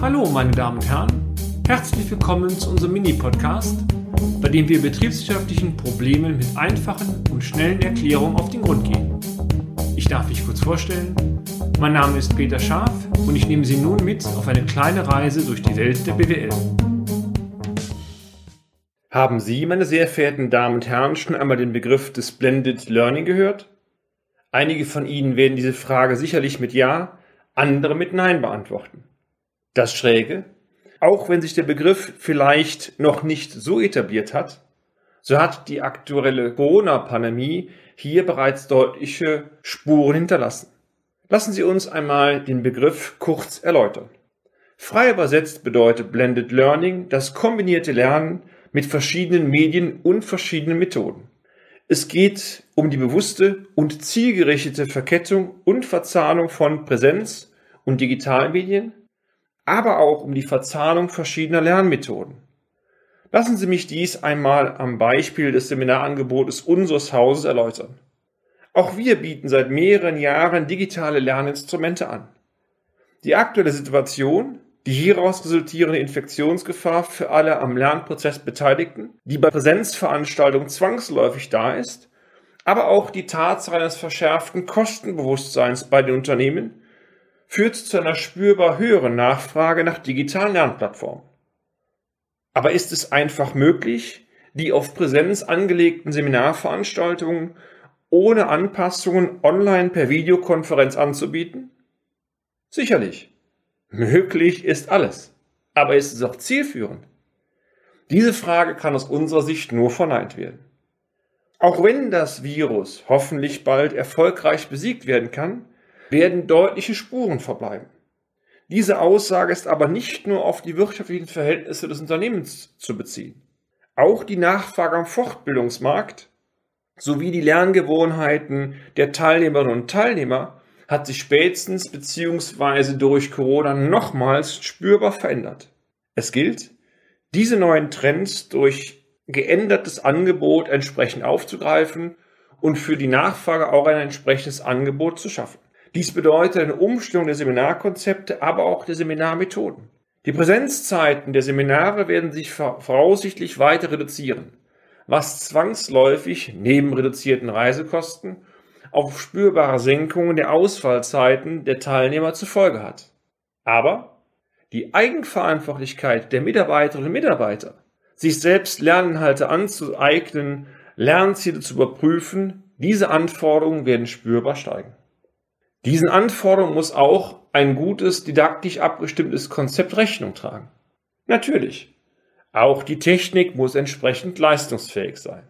Hallo, meine Damen und Herren. Herzlich willkommen zu unserem Mini-Podcast, bei dem wir betriebswirtschaftlichen Problemen mit einfachen und schnellen Erklärungen auf den Grund gehen. Ich darf mich kurz vorstellen. Mein Name ist Peter Scharf und ich nehme Sie nun mit auf eine kleine Reise durch die Welt der BWL. Haben Sie, meine sehr verehrten Damen und Herren, schon einmal den Begriff des Blended Learning gehört? Einige von Ihnen werden diese Frage sicherlich mit Ja, andere mit Nein beantworten. Das Schräge, auch wenn sich der Begriff vielleicht noch nicht so etabliert hat, so hat die aktuelle Corona-Pandemie hier bereits deutliche Spuren hinterlassen. Lassen Sie uns einmal den Begriff kurz erläutern. Frei übersetzt bedeutet Blended Learning das kombinierte Lernen mit verschiedenen Medien und verschiedenen Methoden. Es geht um die bewusste und zielgerichtete Verkettung und Verzahnung von Präsenz und Digitalmedien, aber auch um die Verzahnung verschiedener Lernmethoden. Lassen Sie mich dies einmal am Beispiel des Seminarangebotes unseres Hauses erläutern. Auch wir bieten seit mehreren Jahren digitale Lerninstrumente an. Die aktuelle Situation die hieraus resultierende Infektionsgefahr für alle am Lernprozess Beteiligten, die bei Präsenzveranstaltungen zwangsläufig da ist, aber auch die Tatsache eines verschärften Kostenbewusstseins bei den Unternehmen führt zu einer spürbar höheren Nachfrage nach digitalen Lernplattformen. Aber ist es einfach möglich, die auf Präsenz angelegten Seminarveranstaltungen ohne Anpassungen online per Videokonferenz anzubieten? Sicherlich. Möglich ist alles. Aber ist es auch zielführend? Diese Frage kann aus unserer Sicht nur verneint werden. Auch wenn das Virus hoffentlich bald erfolgreich besiegt werden kann, werden deutliche Spuren verbleiben. Diese Aussage ist aber nicht nur auf die wirtschaftlichen Verhältnisse des Unternehmens zu beziehen. Auch die Nachfrage am Fortbildungsmarkt sowie die Lerngewohnheiten der Teilnehmerinnen und Teilnehmer hat sich spätestens bzw. durch Corona nochmals spürbar verändert. Es gilt, diese neuen Trends durch geändertes Angebot entsprechend aufzugreifen und für die Nachfrage auch ein entsprechendes Angebot zu schaffen. Dies bedeutet eine Umstellung der Seminarkonzepte, aber auch der Seminarmethoden. Die Präsenzzeiten der Seminare werden sich voraussichtlich weiter reduzieren, was zwangsläufig neben reduzierten Reisekosten auf spürbare Senkungen der Ausfallzeiten der Teilnehmer zur Folge hat. Aber die Eigenverantwortlichkeit der Mitarbeiterinnen und Mitarbeiter, sich selbst Lerninhalte anzueignen, Lernziele zu überprüfen, diese Anforderungen werden spürbar steigen. Diesen Anforderungen muss auch ein gutes, didaktisch abgestimmtes Konzept Rechnung tragen. Natürlich. Auch die Technik muss entsprechend leistungsfähig sein.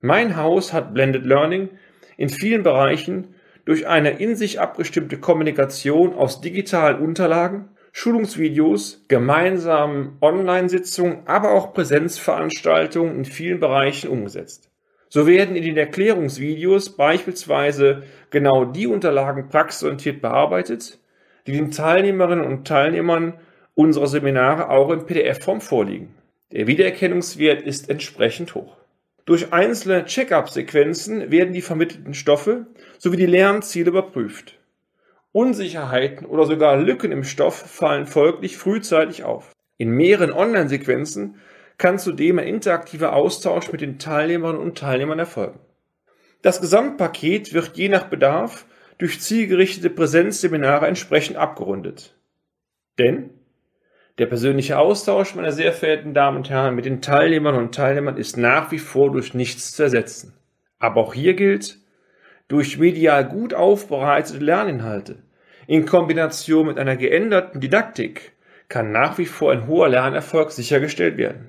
Mein Haus hat Blended Learning in vielen Bereichen durch eine in sich abgestimmte Kommunikation aus digitalen Unterlagen, Schulungsvideos, gemeinsamen Online-Sitzungen, aber auch Präsenzveranstaltungen in vielen Bereichen umgesetzt. So werden in den Erklärungsvideos beispielsweise genau die Unterlagen praxisorientiert bearbeitet, die den Teilnehmerinnen und Teilnehmern unserer Seminare auch in PDF-Form vorliegen. Der Wiedererkennungswert ist entsprechend hoch. Durch einzelne Check-up-Sequenzen werden die vermittelten Stoffe sowie die Lernziele überprüft. Unsicherheiten oder sogar Lücken im Stoff fallen folglich frühzeitig auf. In mehreren Online-Sequenzen kann zudem ein interaktiver Austausch mit den Teilnehmerinnen und Teilnehmern erfolgen. Das Gesamtpaket wird je nach Bedarf durch zielgerichtete Präsenzseminare entsprechend abgerundet. Denn der persönliche Austausch, meine sehr verehrten Damen und Herren, mit den Teilnehmern und Teilnehmern ist nach wie vor durch nichts zu ersetzen. Aber auch hier gilt, durch medial gut aufbereitete Lerninhalte in Kombination mit einer geänderten Didaktik kann nach wie vor ein hoher Lernerfolg sichergestellt werden.